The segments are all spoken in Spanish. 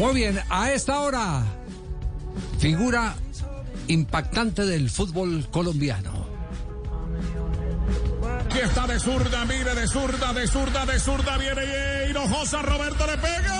Muy bien, a esta hora, figura impactante del fútbol colombiano. Aquí está de zurda, mire de zurda, de zurda, de zurda, viene Hinojosa, Roberto le pega.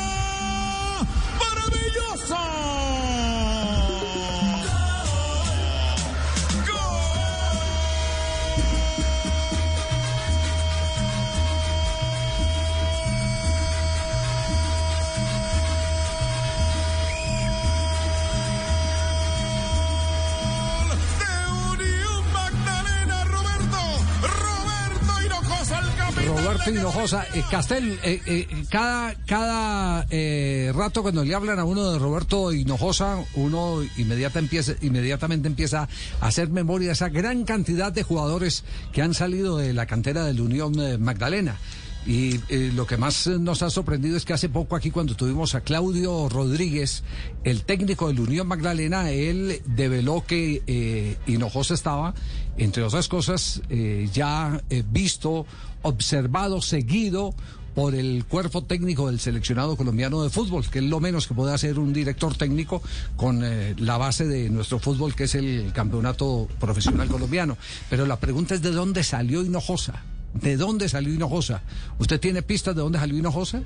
Roberto Hinojosa, eh, Castel, eh, eh, cada, cada eh, rato cuando le hablan a uno de Roberto Hinojosa, uno inmediata inmediatamente empieza a hacer memoria de esa gran cantidad de jugadores que han salido de la cantera de la Unión Magdalena. Y eh, lo que más eh, nos ha sorprendido es que hace poco aquí cuando tuvimos a Claudio Rodríguez, el técnico de la Unión Magdalena, él develó que eh, Hinojosa estaba, entre otras cosas, eh, ya eh, visto, observado, seguido por el cuerpo técnico del seleccionado colombiano de fútbol, que es lo menos que puede hacer un director técnico con la base de nuestro fútbol, que es el campeonato profesional colombiano. Pero la pregunta es de dónde salió Hinojosa. ¿De dónde salió Hinojosa? ¿Usted tiene pistas de dónde salió Hinojosa?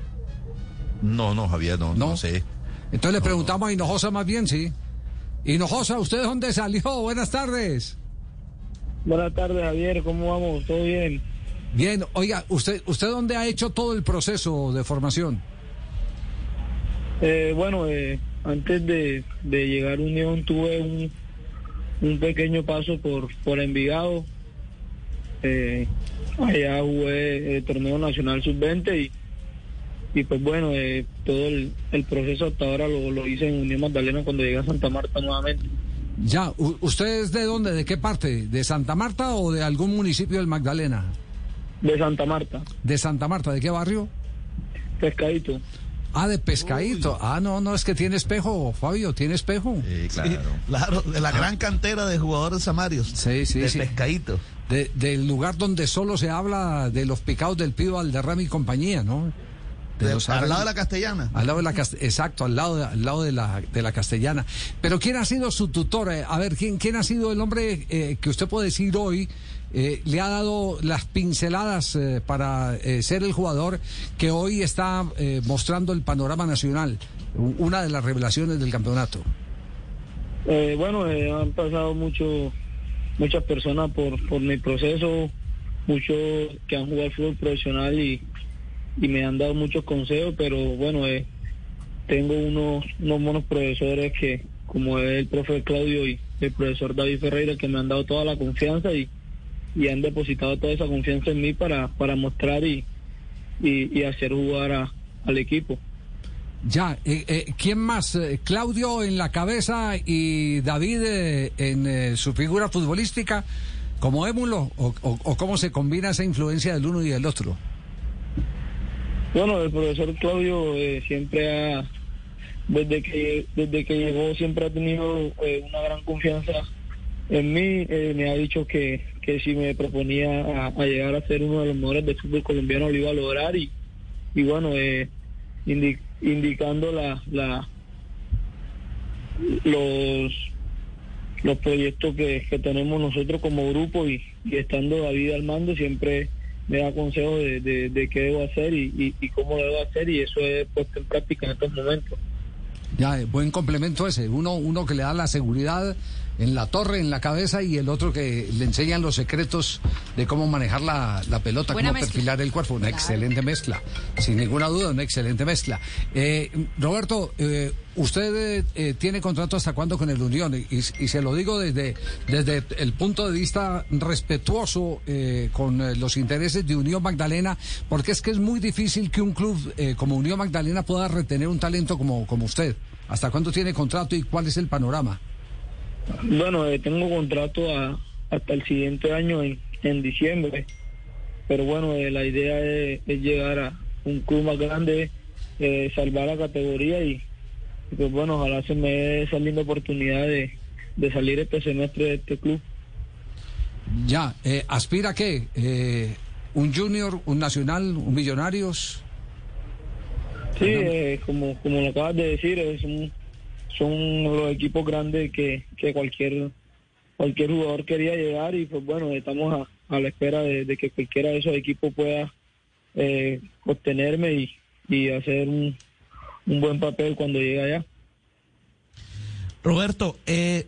No, no, Javier, no, no, sé. Entonces le preguntamos a Hinojosa más bien, sí. Hinojosa, ¿usted de dónde salió? Buenas tardes. Buenas tardes, Javier. ¿Cómo vamos? ¿Todo bien? Bien, oiga, ¿usted, ¿usted dónde ha hecho todo el proceso de formación? Eh, bueno, eh, antes de, de llegar a Unión tuve un, un pequeño paso por, por Envigado. Eh, allá jugué el torneo nacional sub-20 y, y pues bueno, eh, todo el, el proceso hasta ahora lo, lo hice en Unión Magdalena cuando llegué a Santa Marta nuevamente. Ya, u- ¿usted es de dónde? ¿De qué parte? ¿De Santa Marta o de algún municipio del Magdalena? De Santa Marta, ¿De Santa Marta? ¿De qué barrio? pescadito. Ah, de Pescadito. Ah, no, no, es que tiene espejo, Fabio, tiene espejo. Sí, claro. Claro, de la gran cantera de jugadores samarios. Sí, sí, de sí. pescadito. De- del lugar donde solo se habla de los picados del Pío Valderrama y compañía, ¿no? De De- los al lado de la castellana. Al lado de la exacto, al lado de, al lado de la de la castellana. Pero quién ha sido su tutor? Eh, a ver, quién quién ha sido el hombre eh, que usted puede decir hoy eh, le ha dado las pinceladas eh, para eh, ser el jugador que hoy está eh, mostrando el panorama nacional, una de las revelaciones del campeonato. Eh, bueno, eh, han pasado mucho, muchas personas por, por mi proceso, muchos que han jugado al fútbol profesional y, y me han dado muchos consejos, pero bueno, eh, tengo unos, unos buenos profesores que, como es el profe Claudio y el profesor David Ferreira, que me han dado toda la confianza y, y han depositado toda esa confianza en mí para, para mostrar y, y, y hacer jugar a- al equipo. Ya, eh, eh, ¿quién más? Eh, Claudio en la cabeza y David eh, en eh, su figura futbolística como émulo o, cómo se combina esa influencia del uno y del otro. Bueno, el profesor Claudio siempre ha, desde que desde que llegó, siempre ha tenido una gran confianza en mí. Me ha dicho que, que si me proponía a llegar a ser uno de los mejores del fútbol colombiano lo iba a lograr y, y bueno, eh, indi- indicando la, la los los proyectos que, que tenemos nosotros como grupo y, y estando David al mando siempre me da consejos de, de, de qué debo hacer y, y, y cómo debo hacer y eso he puesto en práctica en estos momentos. Ya, eh, buen complemento ese. Uno, uno que le da la seguridad en la torre, en la cabeza, y el otro que le enseñan los secretos de cómo manejar la, la pelota, Buena cómo mezcla. perfilar el cuerpo. Una Claro. excelente mezcla, sin ninguna duda, una excelente mezcla. Eh, Roberto, eh, usted eh, tiene contrato hasta cuándo con el Unión, y, y se lo digo desde, desde el punto de vista respetuoso eh, con eh, los intereses de Unión Magdalena, porque es que es muy difícil que un club eh, como Unión Magdalena pueda retener un talento como, como usted. ¿Hasta cuándo tiene contrato y cuál es el panorama? Bueno, eh, tengo contrato a- hasta el siguiente año en, en diciembre, pero bueno, eh, la idea es, es llegar a un club más grande, eh, salvar la categoría y, y pues bueno, ojalá se me dé esa linda oportunidad de, de salir este semestre de este club. Ya, eh, ¿aspira a qué? Eh, ¿Un junior, un nacional, un millonarios? Sí, eh, como, como lo acabas de decir, es un- son los equipos grandes que, que cualquier cualquier jugador quería llegar y pues bueno, estamos a, a la espera de, de que cualquiera de esos equipos pueda eh, obtenerme y, y hacer un, un buen papel cuando llegue allá. Roberto, eh,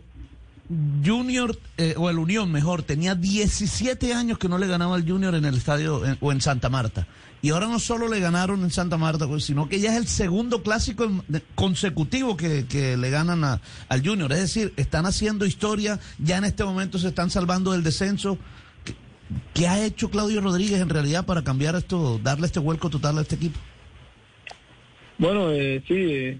Junior, eh, o el Unión mejor, tenía 17 años que no le ganaba al Junior en el estadio en- o en Santa Marta. Y ahora no solo le ganaron en Santa Marta, pues, sino que ya es el segundo clásico consecutivo que, que le ganan a- al Junior. Es decir, están haciendo historia, ya en este momento se están salvando del descenso. ¿Qué, qué ha hecho Claudio Rodríguez en realidad para cambiar esto, darle este vuelco total a este equipo? Bueno, eh, sí, eh,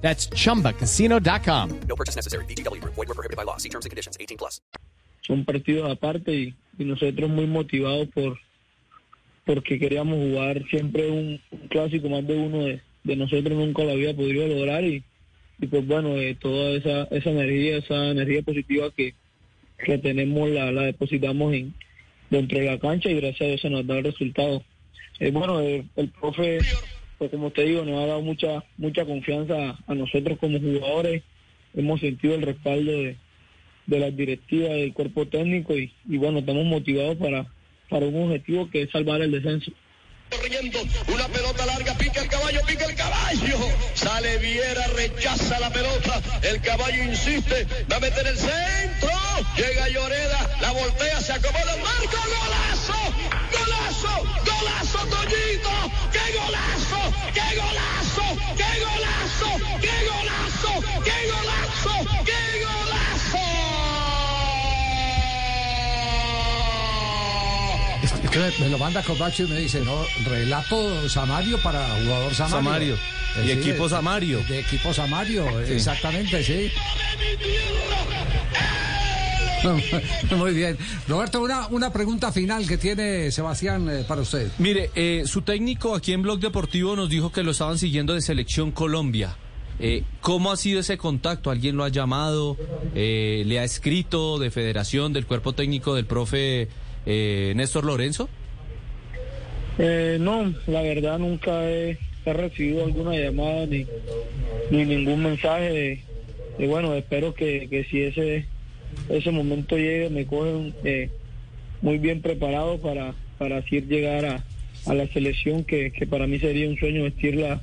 That's chumbacasino.com. No purchase necessary. VGW Group. Void were prohibited by law. See terms and conditions. 18 plus. son partidos aparte y, y nosotros muy motivados por porque queríamos jugar siempre un, un clásico más de uno de, de nosotros nunca lo había podido lograr y, y pues bueno eh, toda esa esa energía esa energía positiva que, que tenemos la, la depositamos en dentro de la cancha y gracias a Dios se nos da el resultado Eh, bueno eh, el profe pues como te digo nos ha dado mucha mucha confianza a nosotros como jugadores hemos sentido el respaldo de de las directivas del cuerpo técnico y, y bueno, estamos motivados para, para un objetivo que es salvar el descenso. corriendo, una pelota larga, pica el caballo, pica el caballo. Sale Viera, rechaza la pelota, el caballo insiste, va a meter el centro. Llega Lloreda, la voltea, se acomoda el marco, golazo, golazo, golazo, Toñito, qué golazo, qué golazo, qué golazo, qué golazo, qué golazo. Me lo manda Corbacho y me dice, no, relato Samario para jugador Samario. Samario. Eh, Y sí, equipo de- Samario. De equipo Samario, Sí. exactamente, sí. Muy bien. Roberto, una, una pregunta final que tiene Sebastián eh, para usted. Mire, eh, su técnico aquí en Blog Deportivo nos dijo que lo estaban siguiendo de Selección Colombia. Eh, ¿Cómo ha sido ese contacto? ¿Alguien lo ha llamado? Eh, ¿Le ha escrito de federación, del cuerpo técnico del profe eh, Néstor Lorenzo? Eh, no, la verdad nunca he, he recibido alguna llamada ni, ni ningún mensaje. Y bueno, espero que, que si ese ese momento llegue me cogen eh, muy bien preparado para, para así llegar a, a la selección que, que para mí sería un sueño vestir la,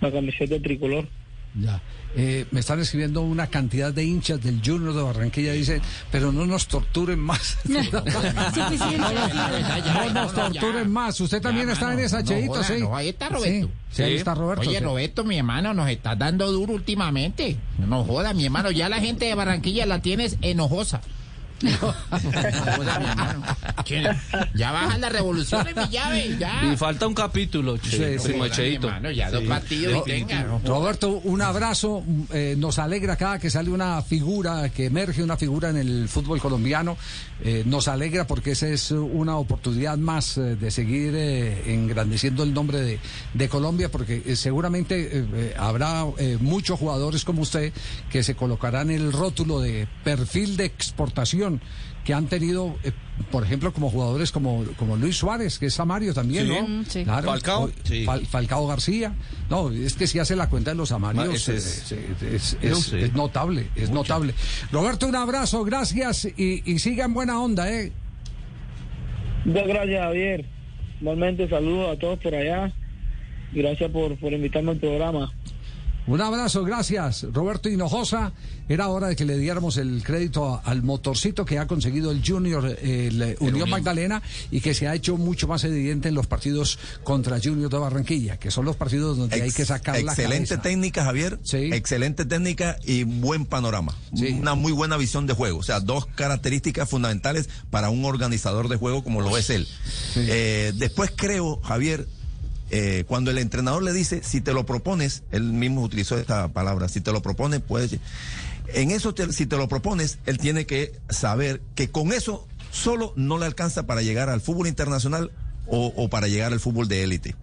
la camiseta tricolor. Ya. Eh, me están escribiendo una cantidad de hinchas del Junior de Barranquilla. Dicen, pero no nos torturen más. no nos torturen más. Usted también Ya, está en esa, no Cheito, joda, sí. no, ahí está Roberto. Sí, sí, ahí está Roberto. Oye, sí. Roberto, mi hermano, nos estás dando duro últimamente. No joda, mi hermano, ya la gente de Barranquilla la tienes enojosa. Ya bajan las revoluciones, mi llave, ya. Y falta un capítulo, che, Sí, sí. Ya dos partidos y tenga. Roberto, un abrazo. eh, nos alegra cada que sale una figura, que emerge una figura en el fútbol colombiano. eh, nos alegra porque esa es una oportunidad más eh, de seguir eh, engrandeciendo el nombre de, de Colombia, porque eh, seguramente habrá eh, muchos jugadores como usted que se colocarán el rótulo de perfil de exportación que han tenido, eh, por ejemplo, como jugadores como, como Luis Suárez, que es Samario también, Sí. ¿no? Mm, sí. Claro. Falcao. O- Sí. Fal- Falcao García. No, es que si hace la cuenta de los Amarios, Ma- ese eh, es- es, es- es notable, es notable. Roberto, un abrazo, gracias y, y siga en buena onda, ¿eh? Muchas gracias, Javier. Igualmente, saludos a todos por allá. Gracias por, por invitarme al programa. Un abrazo, gracias. Roberto Hinojosa, era hora de que le diéramos el crédito al motorcito que ha conseguido el Junior, eh, el, eh, Unión Magdalena, y que se ha hecho mucho más evidente en los partidos contra Junior de Barranquilla, que son los partidos donde hay que sacar la Excelente técnica, Javier. Excelente técnica y buen panorama. Una muy buena visión de juego. O sea, dos características fundamentales para un organizador de juego como lo es él. Eh, después creo, Javier, eh, cuando el entrenador le dice, si te lo propones, él mismo utilizó esta palabra, si te lo propones, puedes... En eso, si te lo propones, él tiene que saber que con eso solo no le alcanza para llegar al fútbol internacional o, para llegar al fútbol de élite.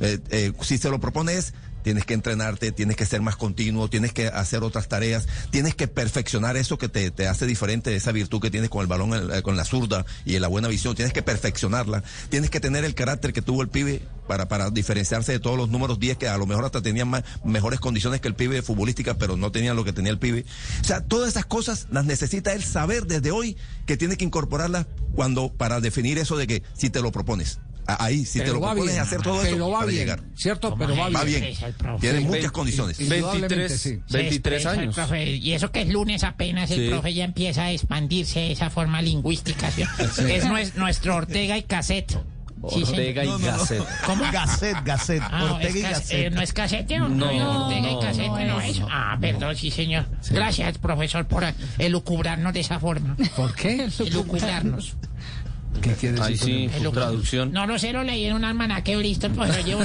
Eh, eh, si se lo propones, tienes que entrenarte, tienes que ser más continuo, tienes que hacer otras tareas, tienes que perfeccionar eso que te, te hace diferente, esa virtud que tienes con el balón, eh, con la zurda y la buena visión, tienes que perfeccionarla, tienes que tener el carácter que tuvo el pibe para, para diferenciarse de todos los números 10 que a lo mejor hasta tenían más, mejores condiciones que el pibe futbolística, pero no tenían lo que tenía el pibe. O sea, todas esas cosas las necesita él saber desde hoy que tiene que incorporarlas cuando, para definir eso de que si te lo propones. Ahí, si te lo va propones bien, hacer todo pero eso va para bien, llegar. ¿cierto? Pero va bien. Va bien. Es el profe. Tiene Sí, muchas condiciones. Indudablemente, sí. Se 23 expresa el años. profe, y eso que es lunes apenas, el Sí. profe ya empieza a expandirse de esa forma lingüística. ¿sí? Es nues- nuestro Ortega y Cassette. Sí, Ortega y Gasset. ¿Cómo? Gasset, Gasset, Ah, Ortega y Gasset. eh, ¿No es casete o No, no? Ortega y no, no, no, es. Ah, perdón, sí, señor. Gracias, profesor, por elucubrarnos de esa forma. ¿Por qué? Elucubrarnos. ¿Qué quiere Ahí decir? sí, traducción. No, no sé, lo leí en un almanaque listo, el profesor llevo